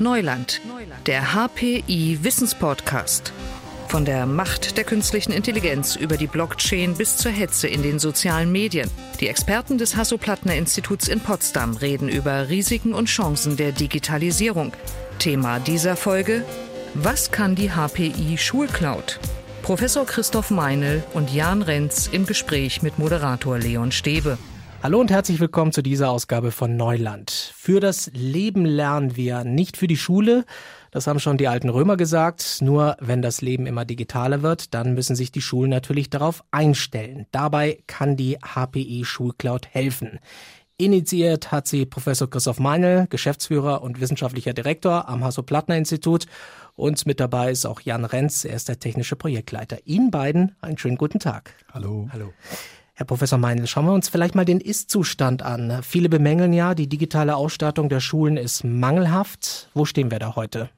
Neuland, der HPI Wissenspodcast. Von der Macht der künstlichen Intelligenz über die Blockchain bis zur Hetze in den sozialen Medien. Die Experten des Hasso-Plattner-Instituts in Potsdam reden über Risiken und Chancen der Digitalisierung. Thema dieser Folge: Was kann die HPI Schulcloud? Professor Christoph Meinl und Jan Renz im Gespräch mit Moderator Leon Stebe. Hallo und herzlich willkommen zu dieser Ausgabe von Neuland. Für das Leben lernen wir, nicht für die Schule. Das haben schon die alten Römer gesagt. Nur wenn das Leben immer digitaler wird, dann müssen sich die Schulen natürlich darauf einstellen. Dabei kann die HPI Schulcloud helfen. Initiiert hat sie Professor Christoph Meinl, Geschäftsführer und wissenschaftlicher Direktor am Hasso-Plattner-Institut. Und mit dabei ist auch Jan Renz, er ist der technische Projektleiter. Ihnen beiden einen schönen guten Tag. Hallo. Hallo. Herr Professor Meinl, schauen wir uns vielleicht mal den Ist-Zustand an. Viele bemängeln ja, die digitale Ausstattung der Schulen ist mangelhaft. Wo stehen wir da heute?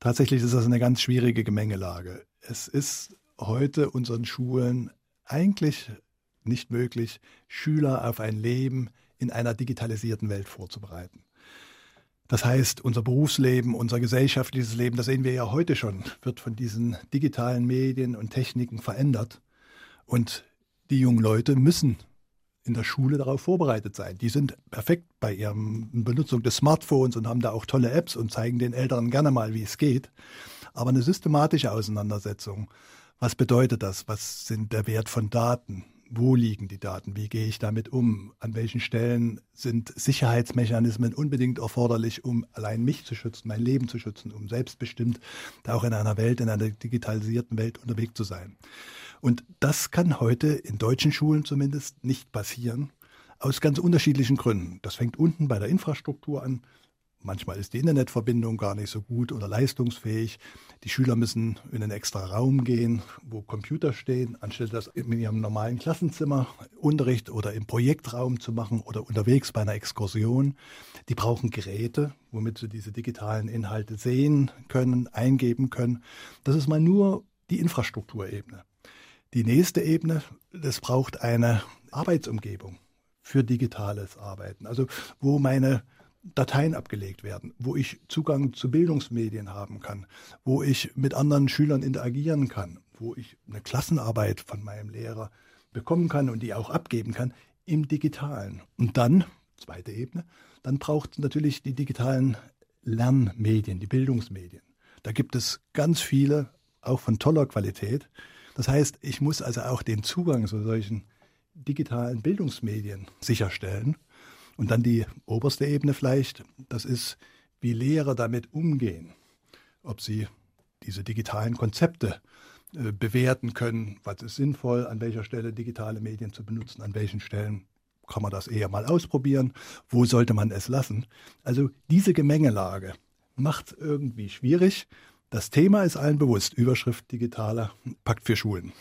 Tatsächlich ist das eine ganz schwierige Gemengelage. Es ist heute unseren Schulen eigentlich nicht möglich, Schüler auf ein Leben in einer digitalisierten Welt vorzubereiten. Das heißt, unser Berufsleben, unser gesellschaftliches Leben, das sehen wir ja heute schon, wird von diesen digitalen Medien und Techniken verändert. Und die jungen Leute müssen in der Schule darauf vorbereitet sein. Die sind perfekt bei ihrer Benutzung des Smartphones und haben da auch tolle Apps und zeigen den Eltern gerne mal, wie es geht. Aber eine systematische Auseinandersetzung, was bedeutet das? Was sind der Wert von Daten? Wo liegen die Daten? Wie gehe ich damit um? An welchen Stellen sind Sicherheitsmechanismen unbedingt erforderlich, um allein mich zu schützen, mein Leben zu schützen, um selbstbestimmt da auch in einer Welt, in einer digitalisierten Welt unterwegs zu sein? Und das kann heute in deutschen Schulen zumindest nicht passieren, aus ganz unterschiedlichen Gründen. Das fängt unten bei der Infrastruktur an. Manchmal ist die Internetverbindung gar nicht so gut oder leistungsfähig. Die Schüler müssen in einen extra Raum gehen, wo Computer stehen, anstelle das in ihrem normalen Klassenzimmer Unterricht oder im Projektraum zu machen oder unterwegs bei einer Exkursion. Die brauchen Geräte, womit sie diese digitalen Inhalte sehen können, eingeben können. Das ist mal nur die Infrastrukturebene. Die nächste Ebene, das braucht eine Arbeitsumgebung für digitales Arbeiten. Also wo meine Dateien abgelegt werden, wo ich Zugang zu Bildungsmedien haben kann, wo ich mit anderen Schülern interagieren kann, wo ich eine Klassenarbeit von meinem Lehrer bekommen kann und die auch abgeben kann im digitalen. Und dann, zweite Ebene, dann braucht es natürlich die digitalen Lernmedien, die Bildungsmedien. Da gibt es ganz viele, auch von toller Qualität. Das heißt, ich muss also auch den Zugang zu solchen digitalen Bildungsmedien sicherstellen. Und dann die oberste Ebene vielleicht, das ist, wie Lehrer damit umgehen. Ob sie diese digitalen Konzepte äh, bewerten können, was ist sinnvoll, an welcher Stelle digitale Medien zu benutzen, an welchen Stellen kann man das eher mal ausprobieren, wo sollte man es lassen. Also diese Gemengelage macht irgendwie schwierig. Das Thema ist allen bewusst. Überschrift digitaler Pakt für Schulen.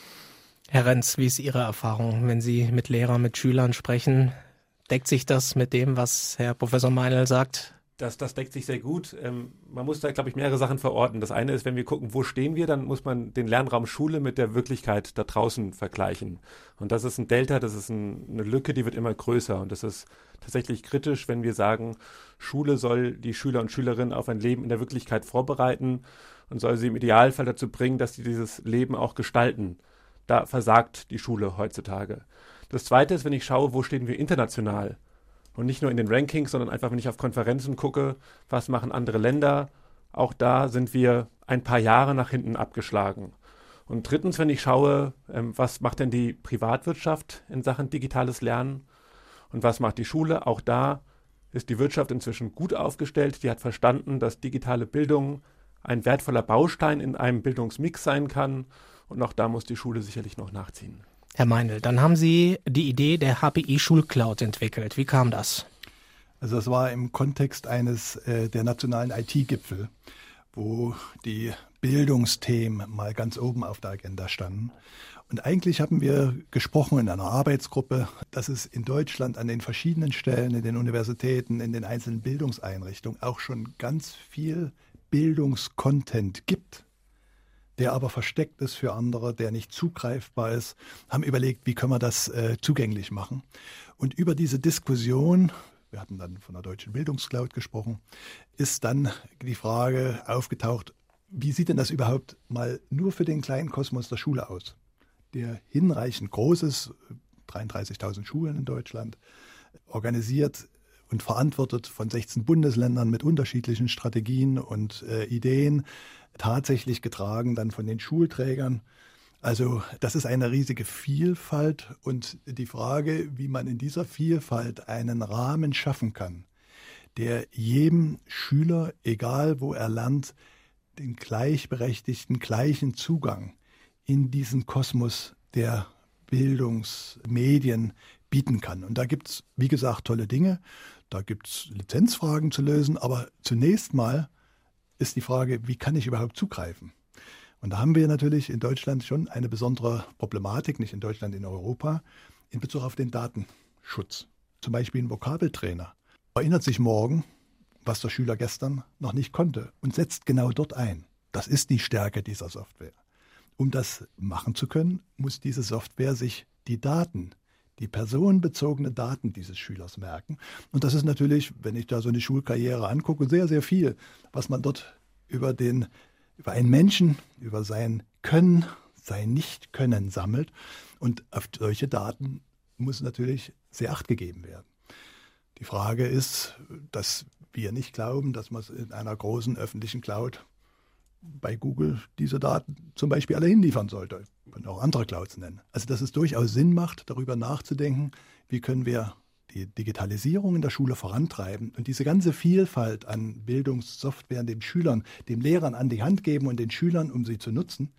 Herr Renz, wie ist Ihre Erfahrung, wenn Sie mit Lehrern, mit Schülern sprechen? Deckt sich das mit dem, was Herr Professor Meinl sagt? Das, das deckt sich sehr gut. Ähm, man muss da, glaube ich, mehrere Sachen verorten. Das eine ist, wenn wir gucken, wo stehen wir, dann muss man den Lernraum Schule mit der Wirklichkeit da draußen vergleichen. Und das ist ein Delta, das ist ein, eine Lücke, die wird immer größer. Und das ist tatsächlich kritisch, wenn wir sagen, Schule soll die Schüler und Schülerinnen auf ein Leben in der Wirklichkeit vorbereiten und soll sie im Idealfall dazu bringen, dass sie dieses Leben auch gestalten. Da versagt die Schule heutzutage. Das Zweite ist, wenn ich schaue, wo stehen wir international und nicht nur in den Rankings, sondern einfach, wenn ich auf Konferenzen gucke, was machen andere Länder, auch da sind wir ein paar Jahre nach hinten abgeschlagen. Und drittens, wenn ich schaue, ähm, was macht denn die Privatwirtschaft in Sachen digitales Lernen und was macht die Schule, auch da ist die Wirtschaft inzwischen gut aufgestellt. Die hat verstanden, dass digitale Bildung ein wertvoller Baustein in einem Bildungsmix sein kann. Und auch da muss die Schule sicherlich noch nachziehen. Herr Meinl, dann haben Sie die Idee der HPI Schulcloud entwickelt. Wie kam das? Also das war im Kontext eines äh, der nationalen IT-Gipfel, wo die Bildungsthemen mal ganz oben auf der Agenda standen. Und eigentlich haben wir gesprochen in einer Arbeitsgruppe, dass es in Deutschland an den verschiedenen Stellen, in den Universitäten, in den einzelnen Bildungseinrichtungen auch schon ganz viel Bildungskontent gibt, der aber versteckt ist für andere, der nicht zugreifbar ist, haben überlegt, wie können wir das äh, zugänglich machen. Und über diese Diskussion wir hatten dann von der deutschen Bildungscloud gesprochen, ist dann die Frage aufgetaucht, wie sieht denn das überhaupt mal nur für den kleinen Kosmos der Schule aus? Der hinreichend groß ist, 33.000 Schulen in Deutschland, organisiert und verantwortet von 16 Bundesländern mit unterschiedlichen Strategien und äh, Ideen, tatsächlich getragen dann von den Schulträgern. Also das ist eine riesige Vielfalt und die Frage, wie man in dieser Vielfalt einen Rahmen schaffen kann, der jedem Schüler, egal wo er lernt, den gleichberechtigten, gleichen Zugang in diesen Kosmos der Bildungsmedien bieten kann. Und da gibt es, wie gesagt, tolle Dinge. Da gibt es Lizenzfragen zu lösen, aber zunächst mal ist die Frage, wie kann ich überhaupt zugreifen? Und da haben wir natürlich in Deutschland schon eine besondere Problematik, nicht in Deutschland, in Europa, in Bezug auf den Datenschutz. Zum Beispiel ein Vokabeltrainer erinnert sich morgen, was der Schüler gestern noch nicht konnte und setzt genau dort ein. Das ist die Stärke dieser Software. Um das machen zu können, muss diese Software sich die Daten, die personenbezogenen Daten dieses Schülers merken. Und das ist natürlich, wenn ich da so eine Schulkarriere angucke, sehr, sehr viel, was man dort über den, über einen Menschen, über sein Können, sein Nicht-Können sammelt. Und auf solche Daten muss natürlich sehr acht gegeben werden. Die Frage ist, dass wir nicht glauben, dass man es in einer großen öffentlichen Cloud bei Google diese Daten zum Beispiel alle hinliefern sollte. Man kann auch andere Clouds nennen. Also dass es durchaus Sinn macht, darüber nachzudenken, wie können wir die Digitalisierung in der Schule vorantreiben und diese ganze Vielfalt an Bildungssoftware den Schülern, den Lehrern an die Hand geben und den Schülern, um sie zu nutzen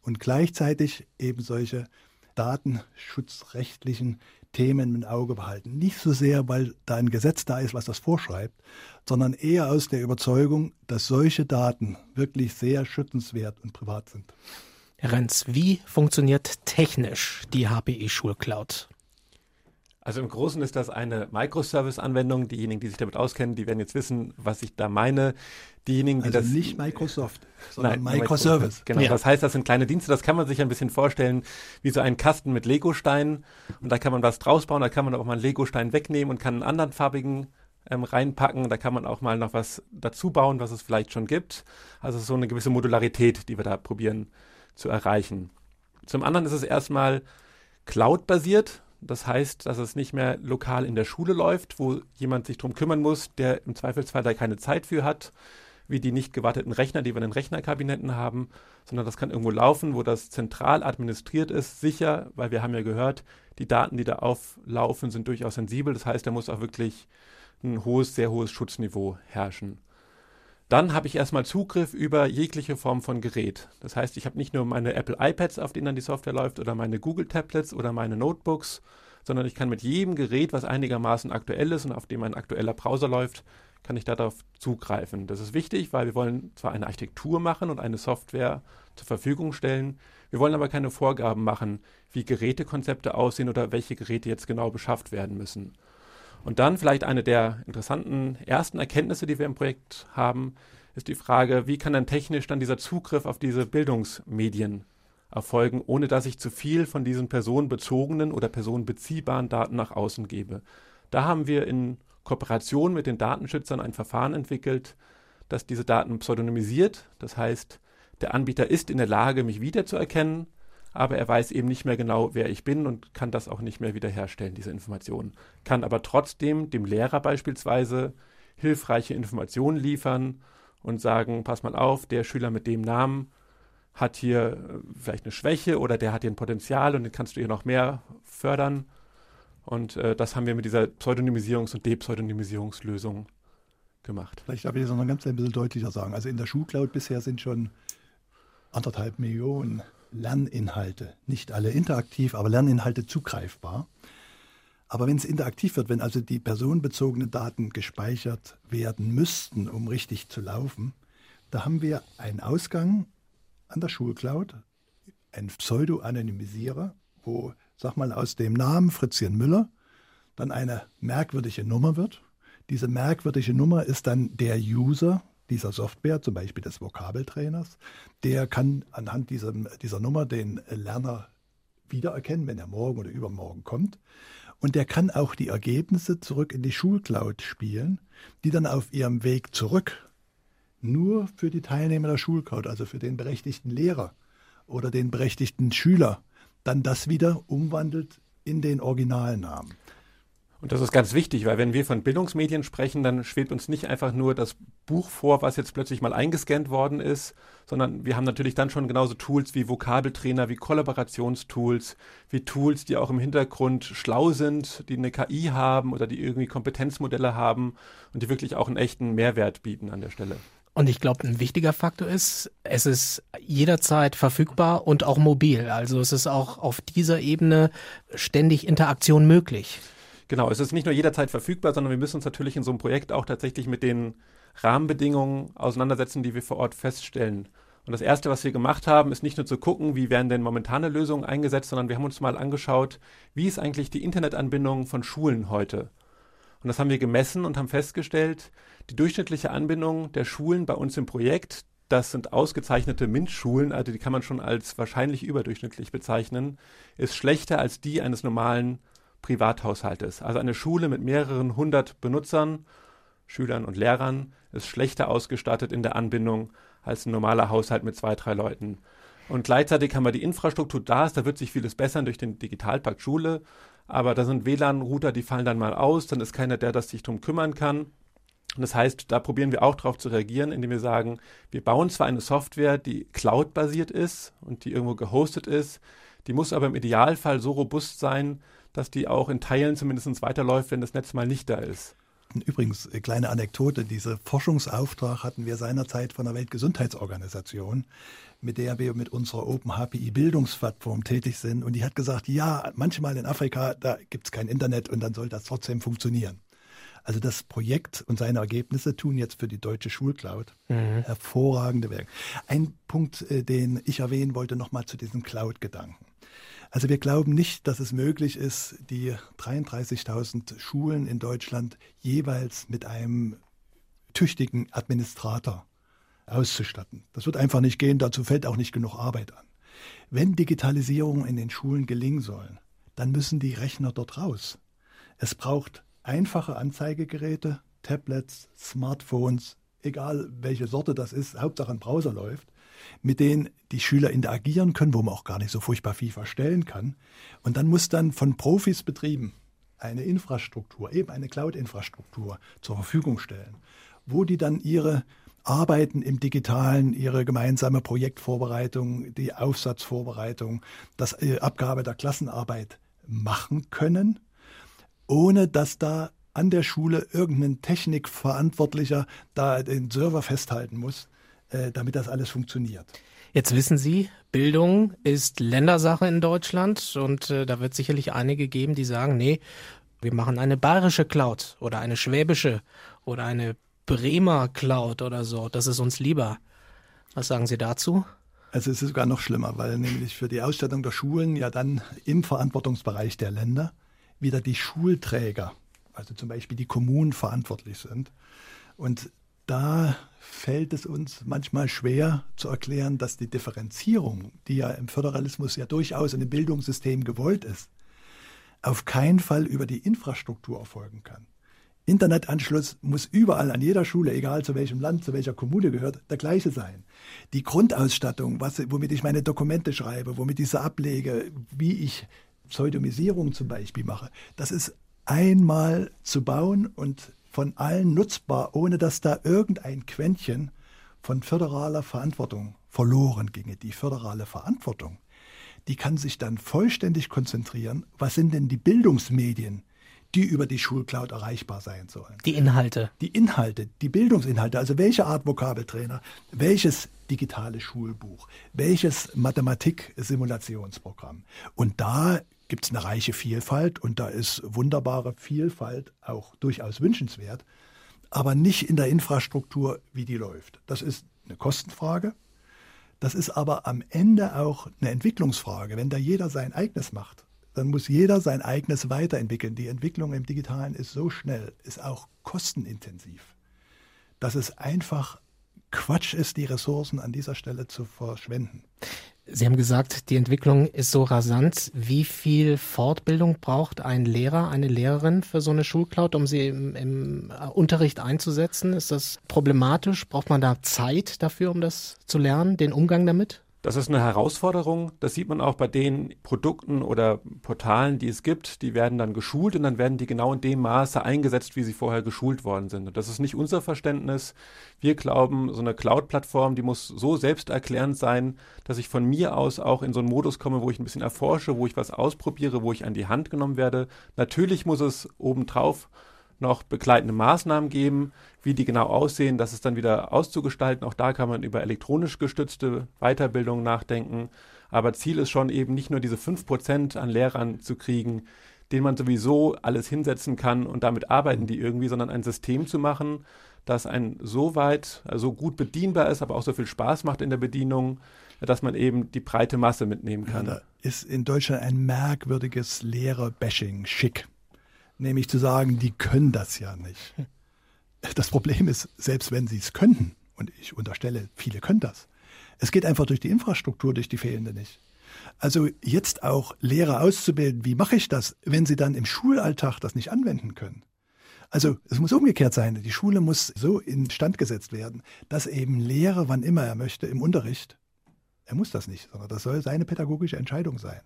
und gleichzeitig eben solche datenschutzrechtlichen Themen im Auge behalten. Nicht so sehr, weil da ein Gesetz da ist, was das vorschreibt, sondern eher aus der Überzeugung, dass solche Daten wirklich sehr schützenswert und privat sind. Herr Renz, wie funktioniert technisch die HPE Schulcloud? Also im Großen ist das eine Microservice-Anwendung. Diejenigen, die sich damit auskennen, die werden jetzt wissen, was ich da meine. Diejenigen, die also das nicht Microsoft, sondern Nein, Microservice. Genau, ja. das heißt, das sind kleine Dienste. Das kann man sich ein bisschen vorstellen wie so ein Kasten mit Legosteinen. Und da kann man was draus bauen. Da kann man auch mal einen Legostein wegnehmen und kann einen anderen farbigen ähm, reinpacken. Da kann man auch mal noch was dazu bauen, was es vielleicht schon gibt. Also so eine gewisse Modularität, die wir da probieren zu erreichen. Zum anderen ist es erstmal Cloud-basiert. Das heißt, dass es nicht mehr lokal in der Schule läuft, wo jemand sich darum kümmern muss, der im Zweifelsfall da keine Zeit für hat, wie die nicht gewarteten Rechner, die wir in den Rechnerkabinetten haben, sondern das kann irgendwo laufen, wo das zentral administriert ist, sicher, weil wir haben ja gehört, die Daten, die da auflaufen, sind durchaus sensibel. Das heißt, da muss auch wirklich ein hohes, sehr hohes Schutzniveau herrschen. Dann habe ich erstmal Zugriff über jegliche Form von Gerät. Das heißt, ich habe nicht nur meine Apple iPads, auf denen dann die Software läuft, oder meine Google Tablets oder meine Notebooks, sondern ich kann mit jedem Gerät, was einigermaßen aktuell ist und auf dem ein aktueller Browser läuft, kann ich darauf zugreifen. Das ist wichtig, weil wir wollen zwar eine Architektur machen und eine Software zur Verfügung stellen, wir wollen aber keine Vorgaben machen, wie Gerätekonzepte aussehen oder welche Geräte jetzt genau beschafft werden müssen. Und dann vielleicht eine der interessanten ersten Erkenntnisse, die wir im Projekt haben, ist die Frage, wie kann dann technisch dann dieser Zugriff auf diese Bildungsmedien erfolgen, ohne dass ich zu viel von diesen personenbezogenen oder personenbeziehbaren Daten nach außen gebe. Da haben wir in Kooperation mit den Datenschützern ein Verfahren entwickelt, das diese Daten pseudonymisiert. Das heißt, der Anbieter ist in der Lage, mich wiederzuerkennen, aber er weiß eben nicht mehr genau, wer ich bin und kann das auch nicht mehr wiederherstellen, diese Informationen. Kann aber trotzdem dem Lehrer beispielsweise hilfreiche Informationen liefern und sagen, pass mal auf, der Schüler mit dem Namen hat hier äh, vielleicht eine Schwäche oder der hat hier ein Potenzial und den kannst du hier noch mehr fördern. Und äh, das haben wir mit dieser Pseudonymisierungs- und Depseudonymisierungslösung gemacht. Vielleicht darf ich das noch ganz ein bisschen deutlicher sagen. Also in der Schulcloud bisher sind schon anderthalb Millionen Lerninhalte, nicht alle interaktiv, aber Lerninhalte zugreifbar. Aber wenn es interaktiv wird, wenn also die personenbezogenen Daten gespeichert werden müssten, um richtig zu laufen, da haben wir einen Ausgang an der Schulcloud, einen Pseudo-Anonymisierer, wo, sag mal, aus dem Namen Fritzchen Müller dann eine merkwürdige Nummer wird. Diese merkwürdige Nummer ist dann der User, dieser Software, zum Beispiel des Vokabeltrainers, der kann anhand dieser, dieser Nummer den Lerner wiedererkennen, wenn er morgen oder übermorgen kommt. Und der kann auch die Ergebnisse zurück in die Schulcloud spielen, die dann auf ihrem Weg zurück nur für die Teilnehmer der Schulcloud, also für den berechtigten Lehrer oder den berechtigten Schüler, dann das wieder umwandelt in den Originalnamen. Und das ist ganz wichtig, weil wenn wir von Bildungsmedien sprechen, dann schwebt uns nicht einfach nur das Buch vor, was jetzt plötzlich mal eingescannt worden ist, sondern wir haben natürlich dann schon genauso Tools wie Vokabeltrainer, wie Kollaborationstools, wie Tools, die auch im Hintergrund schlau sind, die eine KI haben oder die irgendwie Kompetenzmodelle haben und die wirklich auch einen echten Mehrwert bieten an der Stelle. Und ich glaube, ein wichtiger Faktor ist, es ist jederzeit verfügbar und auch mobil. Also es ist auch auf dieser Ebene ständig Interaktion möglich. Genau, es ist nicht nur jederzeit verfügbar, sondern wir müssen uns natürlich in so einem Projekt auch tatsächlich mit den Rahmenbedingungen auseinandersetzen, die wir vor Ort feststellen. Und das Erste, was wir gemacht haben, ist nicht nur zu gucken, wie werden denn momentane Lösungen eingesetzt, sondern wir haben uns mal angeschaut, wie ist eigentlich die Internetanbindung von Schulen heute. Und das haben wir gemessen und haben festgestellt, die durchschnittliche Anbindung der Schulen bei uns im Projekt, das sind ausgezeichnete MINT-Schulen, also die kann man schon als wahrscheinlich überdurchschnittlich bezeichnen, ist schlechter als die eines normalen Privathaushaltes. Also eine Schule mit mehreren hundert Benutzern, Schülern und Lehrern ist schlechter ausgestattet in der Anbindung als ein normaler Haushalt mit zwei, drei Leuten. Und gleichzeitig haben wir die Infrastruktur da da wird sich vieles bessern durch den Digitalpakt Schule, aber da sind WLAN-Router, die fallen dann mal aus, dann ist keiner, der das sich drum kümmern kann. Und das heißt, da probieren wir auch darauf zu reagieren, indem wir sagen, wir bauen zwar eine Software, die cloud-basiert ist und die irgendwo gehostet ist, die muss aber im Idealfall so robust sein, dass die auch in Teilen zumindest weiterläuft, wenn das Netz mal nicht da ist. Übrigens, äh, kleine Anekdote, diese Forschungsauftrag hatten wir seinerzeit von der Weltgesundheitsorganisation, mit der wir mit unserer Open HPI Bildungsplattform tätig sind. Und die hat gesagt, ja, manchmal in Afrika, da gibt es kein Internet und dann soll das trotzdem funktionieren. Also das Projekt und seine Ergebnisse tun jetzt für die deutsche Schulcloud mhm. hervorragende Werke. Ein Punkt, äh, den ich erwähnen wollte, nochmal zu diesem Cloud-Gedanken. Also wir glauben nicht, dass es möglich ist, die 33.000 Schulen in Deutschland jeweils mit einem tüchtigen Administrator auszustatten. Das wird einfach nicht gehen, dazu fällt auch nicht genug Arbeit an. Wenn Digitalisierung in den Schulen gelingen soll, dann müssen die Rechner dort raus. Es braucht einfache Anzeigegeräte, Tablets, Smartphones, egal welche Sorte das ist, Hauptsache ein Browser läuft mit denen die Schüler interagieren können, wo man auch gar nicht so furchtbar viel verstellen kann. Und dann muss dann von Profis betrieben eine Infrastruktur, eben eine Cloud-Infrastruktur zur Verfügung stellen, wo die dann ihre Arbeiten im Digitalen, ihre gemeinsame Projektvorbereitung, die Aufsatzvorbereitung, das äh, Abgabe der Klassenarbeit machen können, ohne dass da an der Schule irgendein Technikverantwortlicher da den Server festhalten muss, damit das alles funktioniert. Jetzt wissen Sie, Bildung ist Ländersache in Deutschland und äh, da wird sicherlich einige geben, die sagen, nee, wir machen eine bayerische Cloud oder eine schwäbische oder eine Bremer Cloud oder so. Das ist uns lieber. Was sagen Sie dazu? Also es ist sogar noch schlimmer, weil nämlich für die Ausstattung der Schulen ja dann im Verantwortungsbereich der Länder wieder die Schulträger, also zum Beispiel die Kommunen verantwortlich sind. Und da fällt es uns manchmal schwer zu erklären, dass die Differenzierung, die ja im Föderalismus ja durchaus in dem Bildungssystem gewollt ist, auf keinen Fall über die Infrastruktur erfolgen kann. Internetanschluss muss überall an jeder Schule, egal zu welchem Land, zu welcher Kommune gehört, der gleiche sein. Die Grundausstattung, was, womit ich meine Dokumente schreibe, womit ich sie ablege, wie ich Pseudomisierung zum Beispiel mache, das ist einmal zu bauen und von allen nutzbar, ohne dass da irgendein Quäntchen von föderaler Verantwortung verloren ginge. Die föderale Verantwortung, die kann sich dann vollständig konzentrieren, was sind denn die Bildungsmedien, die über die Schulcloud erreichbar sein sollen. Die Inhalte. Die Inhalte, die Bildungsinhalte, also welche Art Vokabeltrainer, welches digitale Schulbuch, welches Mathematik-Simulationsprogramm. Und da gibt es eine reiche Vielfalt und da ist wunderbare Vielfalt auch durchaus wünschenswert, aber nicht in der Infrastruktur, wie die läuft. Das ist eine Kostenfrage. Das ist aber am Ende auch eine Entwicklungsfrage. Wenn da jeder sein eigenes macht, dann muss jeder sein eigenes weiterentwickeln. Die Entwicklung im Digitalen ist so schnell, ist auch kostenintensiv, dass es einfach Quatsch ist, die Ressourcen an dieser Stelle zu verschwenden. Sie haben gesagt, die Entwicklung ist so rasant. Wie viel Fortbildung braucht ein Lehrer, eine Lehrerin für so eine Schulcloud, um sie im, im, Unterricht einzusetzen? Ist das problematisch? Braucht man da Zeit dafür, um das zu lernen, den Umgang damit? Das ist eine Herausforderung. Das sieht man auch bei den Produkten oder Portalen, die es gibt. Die werden dann geschult und dann werden die genau in dem Maße eingesetzt, wie sie vorher geschult worden sind. Und das ist nicht unser Verständnis. Wir glauben, so eine Cloud-Plattform, die muss so selbsterklärend sein, dass ich von mir aus auch in so einen Modus komme, wo ich ein bisschen erforsche, wo ich was ausprobiere, wo ich an die Hand genommen werde. Natürlich muss es obendrauf noch begleitende Maßnahmen geben, wie die genau aussehen, das ist dann wieder auszugestalten. Auch da kann man über elektronisch gestützte Weiterbildung nachdenken. Aber Ziel ist schon eben nicht nur diese 5% an Lehrern zu kriegen, denen man sowieso alles hinsetzen kann und damit arbeiten die irgendwie, sondern ein System zu machen, das ein so weit, also gut bedienbar ist, aber auch so viel Spaß macht in der Bedienung, dass man eben die breite Masse mitnehmen kann. Ja, da ist in Deutschland ein merkwürdiges Lehrer-Bashing schick nämlich zu sagen, die können das ja nicht. Das Problem ist, selbst wenn sie es könnten, und ich unterstelle, viele können das, es geht einfach durch die Infrastruktur, durch die fehlende nicht. Also jetzt auch Lehrer auszubilden, wie mache ich das, wenn sie dann im Schulalltag das nicht anwenden können? Also es muss umgekehrt sein. Die Schule muss so instand gesetzt werden, dass eben Lehrer, wann immer er möchte, im Unterricht, er muss das nicht, sondern das soll seine pädagogische Entscheidung sein.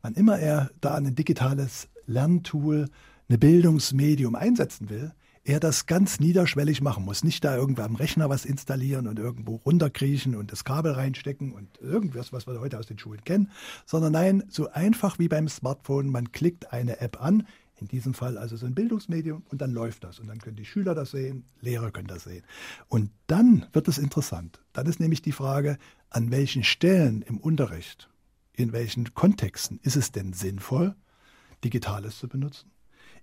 Wann immer er da ein digitales Lerntool eine Bildungsmedium einsetzen will, er das ganz niederschwellig machen muss. Nicht da irgendwo am Rechner was installieren und irgendwo runterkriechen und das Kabel reinstecken und irgendwas, was wir heute aus den Schulen kennen, sondern nein, so einfach wie beim Smartphone, man klickt eine App an, in diesem Fall also so ein Bildungsmedium und dann läuft das und dann können die Schüler das sehen, Lehrer können das sehen. Und dann wird es interessant. Dann ist nämlich die Frage, an welchen Stellen im Unterricht, in welchen Kontexten ist es denn sinnvoll, Digitales zu benutzen?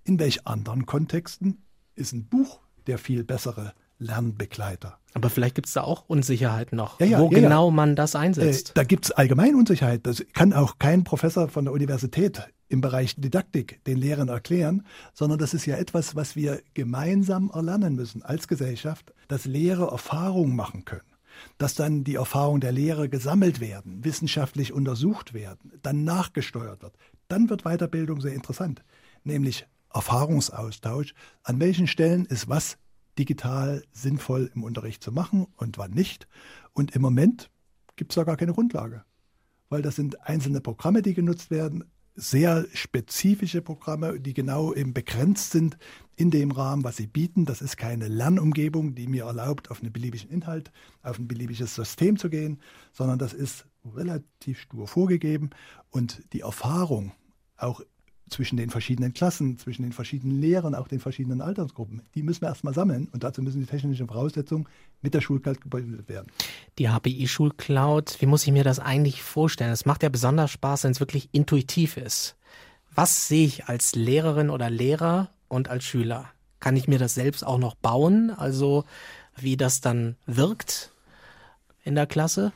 In welch anderen Kontexten ist ein Buch der viel bessere Lernbegleiter? Aber vielleicht gibt es da auch Unsicherheit noch, ja, ja, wo ja, genau man das einsetzt. Äh, da gibt es allgemein Unsicherheit. Das kann auch kein Professor von der Universität im Bereich Didaktik den Lehrern erklären, sondern das ist ja etwas, was wir gemeinsam erlernen müssen als Gesellschaft, dass Lehrer Erfahrungen machen können dass dann die Erfahrungen der Lehrer gesammelt werden, wissenschaftlich untersucht werden, dann nachgesteuert wird. Dann wird Weiterbildung sehr interessant, nämlich Erfahrungsaustausch, an welchen Stellen ist was digital sinnvoll im Unterricht zu machen und wann nicht. Und im Moment gibt es da gar keine Grundlage, weil das sind einzelne Programme, die genutzt werden, sehr spezifische Programme, die genau eben begrenzt sind in dem Rahmen, was sie bieten. Das ist keine Lernumgebung, die mir erlaubt, auf einen beliebigen Inhalt, auf ein beliebiges System zu gehen, sondern das ist relativ stur vorgegeben und die Erfahrung auch zwischen den verschiedenen Klassen, zwischen den verschiedenen Lehrern, auch den verschiedenen Altersgruppen. Die müssen wir erstmal sammeln und dazu müssen die technischen Voraussetzungen mit der Schulcloud gebildet werden. Die HPI-Schulcloud, wie muss ich mir das eigentlich vorstellen? Es macht ja besonders Spaß, wenn es wirklich intuitiv ist. Was sehe ich als Lehrerin oder Lehrer und als Schüler? Kann ich mir das selbst auch noch bauen? Also wie das dann wirkt in der Klasse?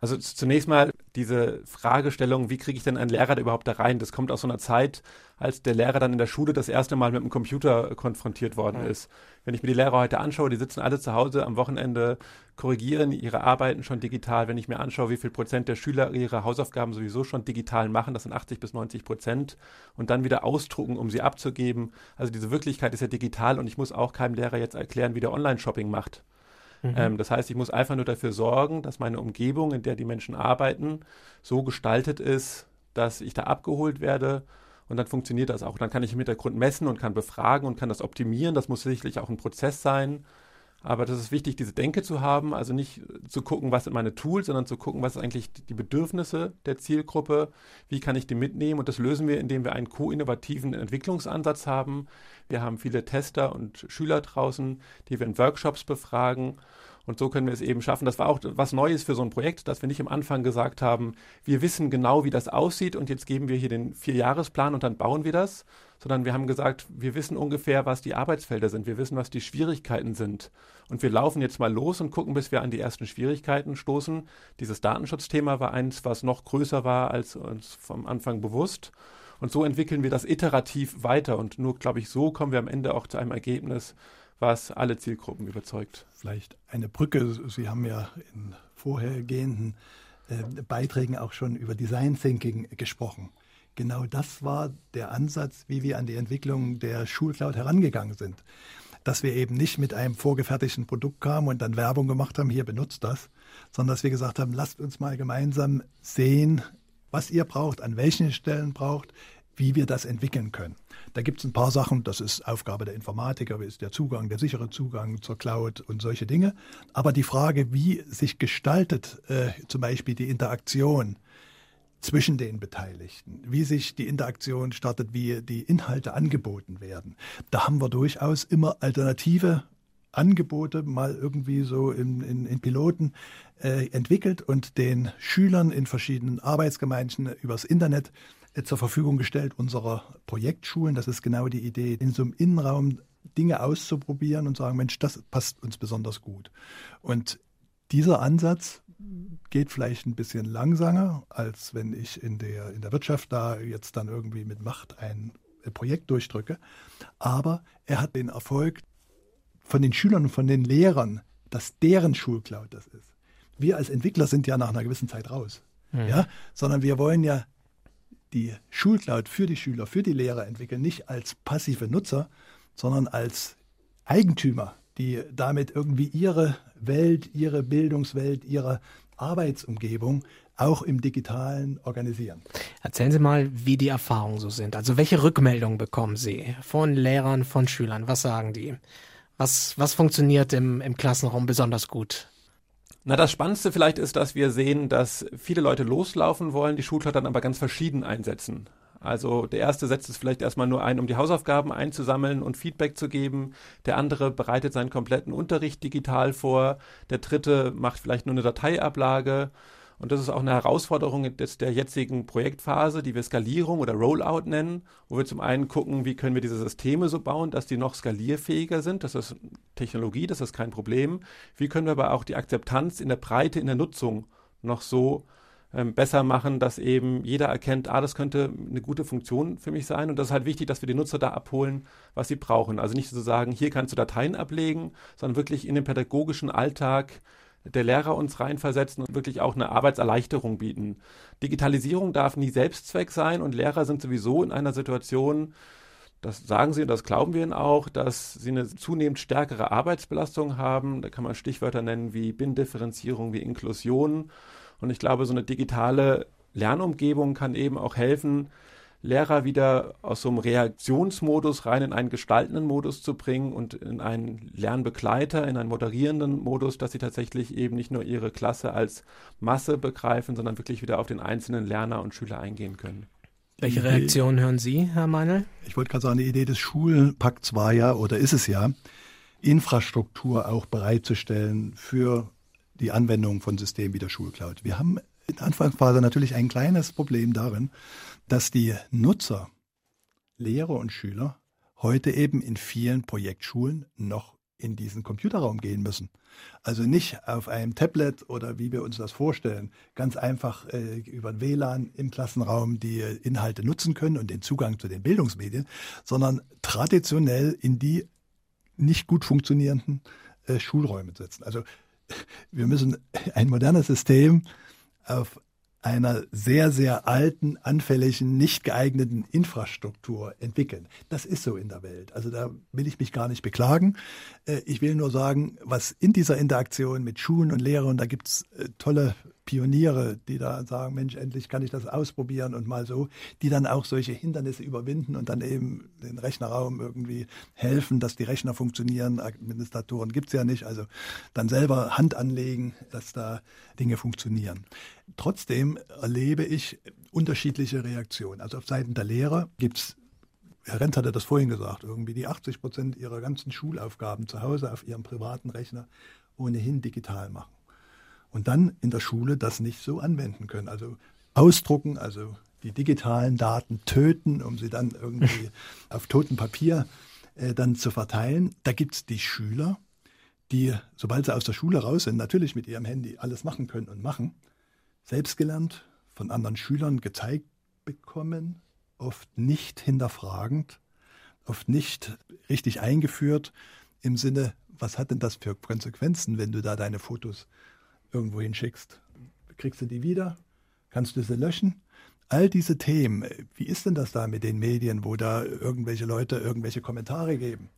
Also zunächst mal diese Fragestellung, wie kriege ich denn einen Lehrer überhaupt da rein? Das kommt aus so einer Zeit, als der Lehrer dann in der Schule das erste Mal mit dem Computer konfrontiert worden ist. Wenn ich mir die Lehrer heute anschaue, die sitzen alle zu Hause am Wochenende, korrigieren ihre Arbeiten schon digital. Wenn ich mir anschaue, wie viel Prozent der Schüler ihre Hausaufgaben sowieso schon digital machen, das sind 80 bis 90 Prozent, und dann wieder ausdrucken, um sie abzugeben. Also diese Wirklichkeit ist ja digital und ich muss auch keinem Lehrer jetzt erklären, wie der Online-Shopping macht. Mhm. Ähm, das heißt, ich muss einfach nur dafür sorgen, dass meine Umgebung, in der die Menschen arbeiten, so gestaltet ist, dass ich da abgeholt werde und dann funktioniert das auch. Dann kann ich im Hintergrund messen und kann befragen und kann das optimieren. Das muss sicherlich auch ein Prozess sein. Aber das ist wichtig, diese Denke zu haben, also nicht zu gucken, was sind meine Tools, sondern zu gucken, was sind eigentlich die Bedürfnisse der Zielgruppe, wie kann ich die mitnehmen. Und das lösen wir, indem wir einen co-innovativen Entwicklungsansatz haben. Wir haben viele Tester und Schüler draußen, die wir in Workshops befragen und so können wir es eben schaffen. Das war auch was Neues für so ein Projekt, dass wir nicht am Anfang gesagt haben, wir wissen genau, wie das aussieht und jetzt geben wir hier den Vierjahresplan und dann bauen wir das, sondern wir haben gesagt, wir wissen ungefähr, was die Arbeitsfelder sind, wir wissen, was die Schwierigkeiten sind. Und wir laufen jetzt mal los und gucken, bis wir an die ersten Schwierigkeiten stoßen. Dieses Datenschutzthema war eins, was noch größer war als uns vom Anfang bewusst. Und so entwickeln wir das iterativ weiter. Und nur, glaube ich, so kommen wir am Ende auch zu einem Ergebnis, was alle Zielgruppen überzeugt. Vielleicht eine Brücke. Sie haben ja in vorhergehenden äh, Beiträgen auch schon über Design Thinking gesprochen. Genau das war der Ansatz, wie wir an die Entwicklung der Schulcloud herangegangen sind. Dass wir eben nicht mit einem vorgefertigten Produkt kamen und dann Werbung gemacht haben, hier benutzt das, sondern dass wir gesagt haben, lasst uns mal gemeinsam sehen, was ihr braucht, an welchen Stellen braucht, wie wir das entwickeln können. Da gibt es ein paar Sachen, das ist Aufgabe der Informatiker, ist der Zugang, der sichere Zugang zur Cloud und solche Dinge. Aber die Frage, wie sich gestaltet äh, zum Beispiel die Interaktion zwischen den Beteiligten, wie sich die Interaktion startet, wie die Inhalte angeboten werden, da haben wir durchaus immer alternative Angebote mal irgendwie so in, in, in Piloten äh, entwickelt und den Schülern in verschiedenen Arbeitsgemeinden übers Internet äh, zur Verfügung gestellt unserer Projektschulen. Das ist genau die Idee, in so einem Innenraum Dinge auszuprobieren und sagen, Mensch, das passt uns besonders gut. Und dieser Ansatz geht vielleicht ein bisschen langsamer, als wenn ich in der, in der Wirtschaft da jetzt dann irgendwie mit Macht ein Projekt durchdrücke. Aber er hat den Erfolg von den Schülern und von den Lehrern, dass deren Schulcloud das ist. Wir als Entwickler sind ja nach einer gewissen Zeit raus. Mhm. Ja, sondern wir wollen ja die Schulcloud für die Schüler, für die Lehrer entwickeln, nicht als passive Nutzer, sondern als Eigentümer, die damit irgendwie ihre Welt, ihre Bildungswelt, ihre Arbeitsumgebung auch im digitalen organisieren. Erzählen Sie mal, wie die Erfahrungen so sind. Also welche Rückmeldungen bekommen Sie von Lehrern, von Schülern? Was sagen die? Was, was funktioniert im, im Klassenraum besonders gut? Na, das Spannendste vielleicht ist, dass wir sehen, dass viele Leute loslaufen wollen, die Schulcloud dann aber ganz verschieden einsetzen. Also der erste setzt es vielleicht erstmal nur ein, um die Hausaufgaben einzusammeln und Feedback zu geben. Der andere bereitet seinen kompletten Unterricht digital vor. Der dritte macht vielleicht nur eine Dateiablage. Und das ist auch eine Herausforderung des, der jetzigen Projektphase, die wir Skalierung oder Rollout nennen, wo wir zum einen gucken, wie können wir diese Systeme so bauen, dass die noch skalierfähiger sind. Das ist Technologie, das ist kein Problem. Wie können wir aber auch die Akzeptanz in der Breite, in der Nutzung noch so ähm, besser machen, dass eben jeder erkennt, ah, das könnte eine gute Funktion für mich sein. Und das ist halt wichtig, dass wir die Nutzer da abholen, was sie brauchen. Also nicht so sagen, hier kannst du Dateien ablegen, sondern wirklich in den pädagogischen Alltag der Lehrer uns reinversetzen und wirklich auch eine Arbeitserleichterung bieten. Digitalisierung darf nie Selbstzweck sein und Lehrer sind sowieso in einer Situation, das sagen sie und das glauben wir ihnen auch, dass sie eine zunehmend stärkere Arbeitsbelastung haben. Da kann man Stichwörter nennen wie Bindifferenzierung, wie Inklusion. Und ich glaube, so eine digitale Lernumgebung kann eben auch helfen, Lehrer wieder aus so einem Reaktionsmodus rein in einen gestaltenden Modus zu bringen und in einen Lernbegleiter, in einen moderierenden Modus, dass sie tatsächlich eben nicht nur ihre Klasse als Masse begreifen, sondern wirklich wieder auf den einzelnen Lerner und Schüler eingehen können. Welche Reaktionen hören Sie, Herr Meinl? Ich wollte gerade sagen, die Idee des Schulpakts war ja, oder ist es ja, Infrastruktur auch bereitzustellen für die Anwendung von Systemen wie der Schulcloud. Wir haben in der Anfangsphase natürlich ein kleines Problem darin, dass die Nutzer, Lehrer und Schüler heute eben in vielen Projektschulen noch in diesen Computerraum gehen müssen. Also nicht auf einem Tablet oder wie wir uns das vorstellen, ganz einfach äh, über WLAN im Klassenraum die Inhalte nutzen können und den Zugang zu den Bildungsmedien, sondern traditionell in die nicht gut funktionierenden äh, Schulräume setzen. Also wir müssen ein modernes System auf einer sehr, sehr alten, anfälligen, nicht geeigneten Infrastruktur entwickeln. Das ist so in der Welt. Also da will ich mich gar nicht beklagen. Äh, ich will nur sagen, was in dieser Interaktion mit Schulen und Lehrern, da gibt's äh, tolle Pioniere, die da sagen, Mensch, endlich kann ich das ausprobieren und mal so, die dann auch solche Hindernisse überwinden und dann eben den Rechnerraum irgendwie helfen, dass die Rechner funktionieren. Administratoren gibt's ja nicht, also dann selber Hand anlegen, dass da Dinge funktionieren. Trotzdem erlebe ich unterschiedliche Reaktionen. Also auf Seiten der Lehrer gibt's Herr Renz hatte das vorhin gesagt, irgendwie die 80 Prozent ihrer ganzen Schulaufgaben zu Hause auf ihrem privaten Rechner ohnehin digital machen und dann in der Schule das nicht so anwenden können. Also ausdrucken, also die digitalen Daten töten, um sie dann irgendwie auf totem Papier äh, dann zu verteilen. Da gibt es die Schüler, die, sobald sie aus der Schule raus sind, natürlich mit ihrem Handy alles machen können und machen, selbst gelernt, von anderen Schülern gezeigt bekommen, oft nicht hinterfragend, oft nicht richtig eingeführt im Sinne, was hat denn das für Konsequenzen, wenn du da deine Fotos irgendwo hinschickst. Kriegst du die wieder? Kannst du sie löschen? All diese Themen, wie ist denn das da mit den Medien, wo da irgendwelche Leute irgendwelche Kommentare geben?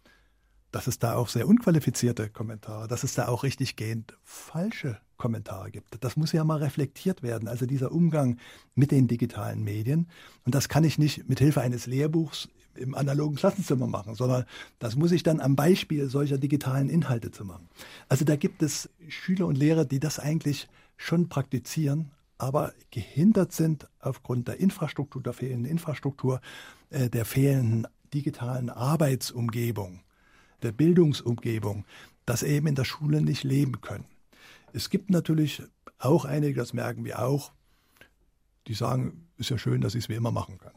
Dass es da auch sehr unqualifizierte Kommentare, dass es da auch richtig gehend falsche Kommentare gibt. Das muss ja mal reflektiert werden, also dieser Umgang mit den digitalen Medien. Und das kann ich nicht mit Hilfe eines Lehrbuchs im analogen Klassenzimmer machen, sondern das muss ich dann am Beispiel solcher digitalen Inhalte zu machen. Also da gibt es Schüler und Lehrer, die das eigentlich schon praktizieren, aber gehindert sind aufgrund der Infrastruktur, der fehlenden Infrastruktur, äh, der fehlenden digitalen Arbeitsumgebung, der Bildungsumgebung, das eben in der Schule nicht leben können. Es gibt natürlich auch einige, das merken wir auch, die sagen, ist ja schön, dass ich es wie immer machen kann.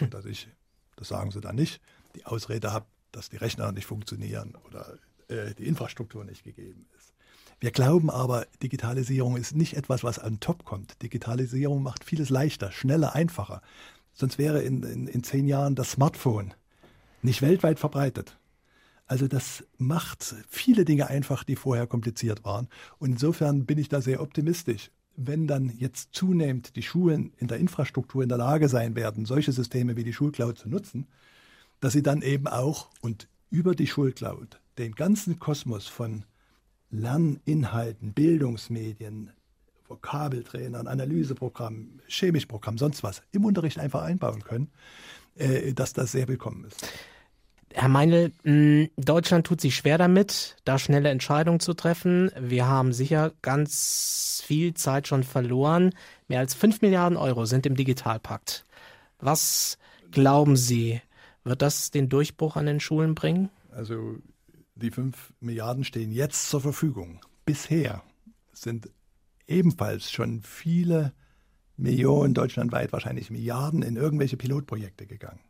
Und dass ich, das sagen sie dann nicht, die Ausrede habe, dass die Rechner nicht funktionieren oder äh, die Infrastruktur nicht gegeben ist. Wir glauben aber, Digitalisierung ist nicht etwas, was an top kommt. Digitalisierung macht vieles leichter, schneller, einfacher. Sonst wäre in, in, in zehn Jahren das Smartphone nicht weltweit verbreitet. Also das macht viele Dinge einfach, die vorher kompliziert waren. Und insofern bin ich da sehr optimistisch. Wenn dann jetzt zunehmend die Schulen in der Infrastruktur in der Lage sein werden, solche Systeme wie die Schulcloud zu nutzen, dass sie dann eben auch und über die Schulcloud den ganzen Kosmos von Lerninhalten, Bildungsmedien, Vokabeltrainern, Analyseprogrammen, Chemischprogrammen, sonst was im Unterricht einfach einbauen können, äh, dass das sehr willkommen ist. Herr Meinl, mm, Deutschland tut sich schwer damit, da schnelle Entscheidungen zu treffen. Wir haben sicher ganz viel Zeit schon verloren. Mehr als 5 Milliarden Euro sind im Digitalpakt. Was glauben Sie, wird das den Durchbruch an den Schulen bringen? Also die 5 Milliarden stehen jetzt zur Verfügung. Bisher sind ebenfalls schon viele Millionen deutschlandweit, wahrscheinlich Milliarden, in irgendwelche Pilotprojekte gegangen,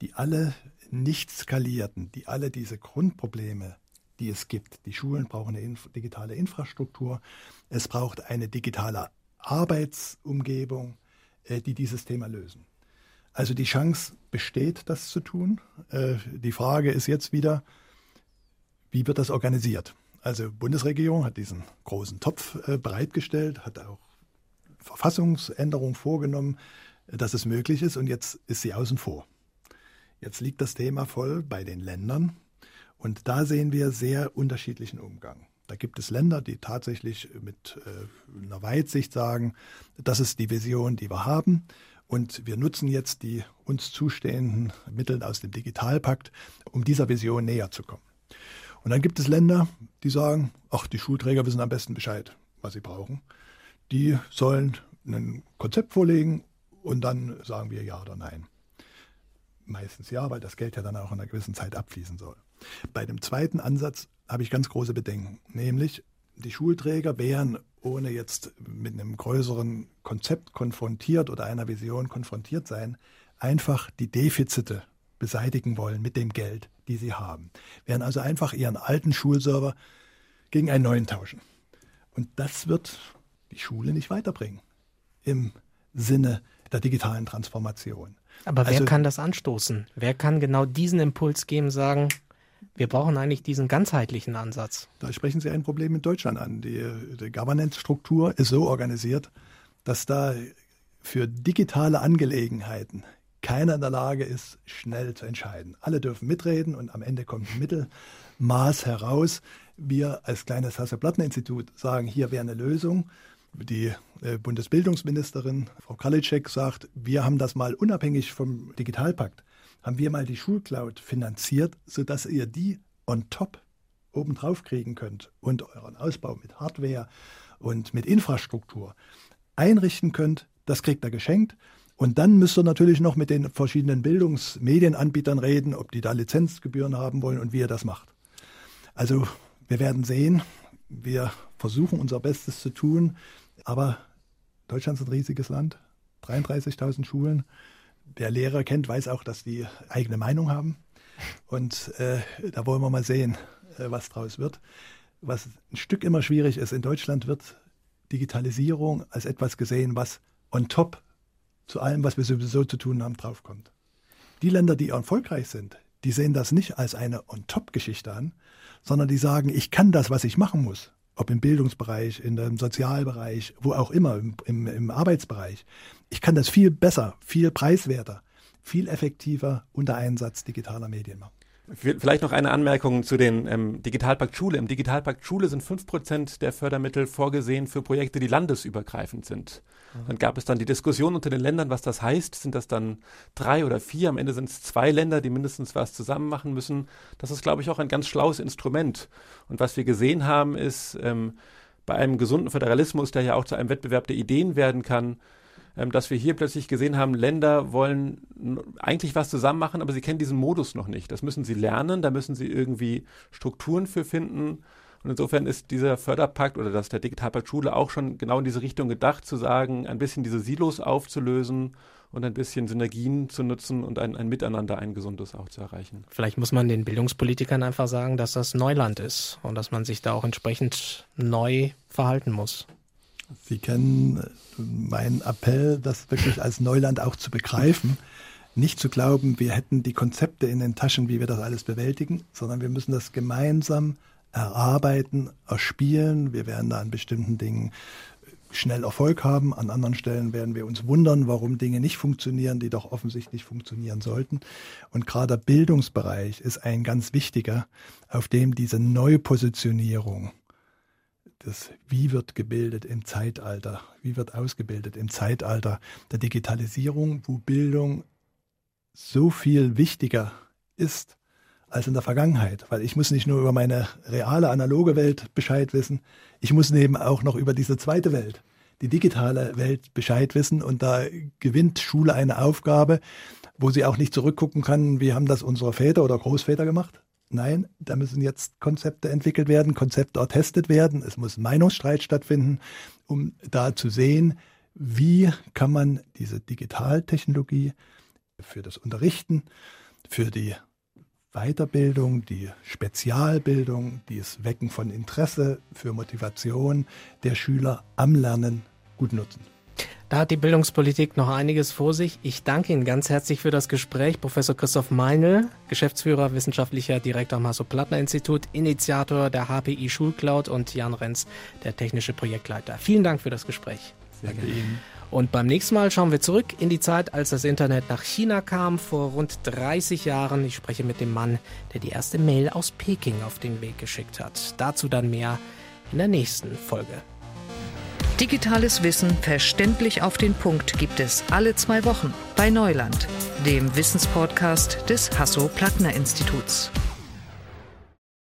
die alle nicht skalierten, die alle diese Grundprobleme, die es gibt, die Schulen brauchen eine inf digitale Infrastruktur, es braucht eine digitale Arbeitsumgebung, äh, die dieses Thema lösen. Also die Chance besteht, das zu tun. Äh, die Frage ist jetzt wieder, wie wird das organisiert? Also Bundesregierung hat diesen großen Topf äh, bereitgestellt, hat auch Verfassungsänderungen vorgenommen, äh, dass es möglich ist und jetzt ist sie außen vor. Jetzt liegt das Thema voll bei den Ländern und da sehen wir sehr unterschiedlichen Umgang. Da gibt es Länder, die tatsächlich mit äh, einer Weitsicht sagen, das ist die Vision, die wir haben. Und wir nutzen jetzt die uns zustehenden Mittel aus dem Digitalpakt, um dieser Vision näher zu kommen. Und dann gibt es Länder, die sagen, ach, die Schulträger wissen am besten Bescheid, was sie brauchen. Die sollen ein Konzept vorlegen und dann sagen wir ja oder nein. Meistens ja, weil das Geld ja dann auch in einer gewissen Zeit abfließen soll. Bei dem zweiten Ansatz habe ich ganz große Bedenken, nämlich die Schulträger wären, ohne jetzt mit einem größeren Konzept konfrontiert oder einer Vision konfrontiert sein, einfach die Defizite beseitigen wollen mit dem Geld, die sie haben. Werden also einfach ihren alten Schulserver gegen einen neuen tauschen. Und das wird die Schule nicht weiterbringen im Sinne der digitalen Transformation. Aber wer also, kann das anstoßen? Wer kann genau diesen Impuls geben, sagen, wir brauchen eigentlich diesen ganzheitlichen Ansatz? Da sprechen Sie ein Problem in Deutschland an. Die, die Governance-Struktur ist so organisiert, dass da für digitale Angelegenheiten keiner in der Lage ist, schnell zu entscheiden. Alle dürfen mitreden und am Ende kommt ein Mittelmaß heraus. Wir als kleines Hasse-Platten-Institut sagen, hier wäre eine Lösung. Die äh, Bundesbildungsministerin, Frau Kalitschek, sagt, wir haben das mal unabhängig vom Digitalpakt, haben wir mal die Schulcloud finanziert, sodass ihr die on top obendrauf kriegen könnt und euren Ausbau mit Hardware und mit Infrastruktur einrichten könnt. Das kriegt er geschenkt. Und dann müsst ihr natürlich noch mit den verschiedenen Bildungsmedienanbietern reden, ob die da Lizenzgebühren haben wollen und wie ihr das macht. Also wir werden sehen. Wir versuchen unser Bestes zu tun. Aber Deutschland ist ein riesiges Land. 33.000 Schulen. Wer Lehrer kennt, weiß auch, dass die eigene Meinung haben. Und äh, da wollen wir mal sehen, äh, was draus wird. Was ein Stück immer schwierig ist, in Deutschland wird Digitalisierung als etwas gesehen, was on top zu allem, was wir sowieso zu tun haben, draufkommt. Die Länder, die erfolgreich sind, die sehen das nicht als eine On-Top-Geschichte an, sondern die sagen, ich kann das, was ich machen muss, ob im Bildungsbereich, in dem Sozialbereich, wo auch immer, im, im, im Arbeitsbereich. Ich kann das viel besser, viel preiswerter, viel effektiver unter Einsatz digitaler Medien machen. Vielleicht noch eine Anmerkung zu den ähm, Digitalpakt Schule. Im Digitalpakt Schule sind fünf Prozent der Fördermittel vorgesehen für Projekte, die landesübergreifend sind. Mhm. Dann gab es dann die Diskussion unter den Ländern, was das heißt. Sind das dann drei oder vier? Am Ende sind es zwei Länder, die mindestens was zusammen machen müssen. Das ist, glaube ich, auch ein ganz schlaues Instrument. Und was wir gesehen haben, ist ähm, bei einem gesunden Föderalismus, der ja auch zu einem Wettbewerb der Ideen werden kann, dass wir hier plötzlich gesehen haben, Länder wollen eigentlich was zusammen machen, aber sie kennen diesen Modus noch nicht. Das müssen sie lernen, da müssen sie irgendwie Strukturen für finden. Und insofern ist dieser Förderpakt oder das der Digitalpakt Schule auch schon genau in diese Richtung gedacht, zu sagen, ein bisschen diese Silos aufzulösen und ein bisschen Synergien zu nutzen und ein, ein Miteinander, ein gesundes auch zu erreichen. Vielleicht muss man den Bildungspolitikern einfach sagen, dass das Neuland ist und dass man sich da auch entsprechend neu verhalten muss. Sie kennen meinen Appell, das wirklich als Neuland auch zu begreifen. Nicht zu glauben, wir hätten die Konzepte in den Taschen, wie wir das alles bewältigen, sondern wir müssen das gemeinsam erarbeiten, erspielen. Wir werden da an bestimmten Dingen schnell Erfolg haben. An anderen Stellen werden wir uns wundern, warum Dinge nicht funktionieren, die doch offensichtlich funktionieren sollten. Und gerade der Bildungsbereich ist ein ganz wichtiger, auf dem diese Neupositionierung das Wie wird gebildet im Zeitalter, wie wird ausgebildet im Zeitalter der Digitalisierung, wo Bildung so viel wichtiger ist als in der Vergangenheit, weil ich muss nicht nur über meine reale analoge Welt Bescheid wissen, ich muss eben auch noch über diese zweite Welt, die digitale Welt Bescheid wissen. Und da gewinnt Schule eine Aufgabe, wo sie auch nicht zurückgucken kann, wie haben das unsere Väter oder Großväter gemacht, Nein, da müssen jetzt Konzepte entwickelt werden, Konzepte ertestet werden. Es muss Meinungsstreit stattfinden, um da zu sehen, wie kann man diese Digitaltechnologie für das Unterrichten, für die Weiterbildung, die Spezialbildung, das Wecken von Interesse, für Motivation der Schüler am Lernen gut nutzen. Da hat die Bildungspolitik noch einiges vor sich. Ich danke Ihnen ganz herzlich für das Gespräch. Professor Christoph Meinl, Geschäftsführer, wissenschaftlicher Direktor am Hasso-Plattner-Institut, Initiator der HPI Schulcloud und Jan Renz, der technische Projektleiter. Vielen Dank für das Gespräch. Sehr gerne. Ihnen. Und beim nächsten Mal schauen wir zurück in die Zeit, als das Internet nach China kam, vor rund 30 Jahren. Ich spreche mit dem Mann, der die erste Mail aus Peking auf den Weg geschickt hat. Dazu dann mehr in der nächsten Folge. Digitales Wissen verständlich auf den Punkt gibt es alle zwei Wochen bei Neuland, dem Wissenspodcast des Hasso-Plattner-Instituts.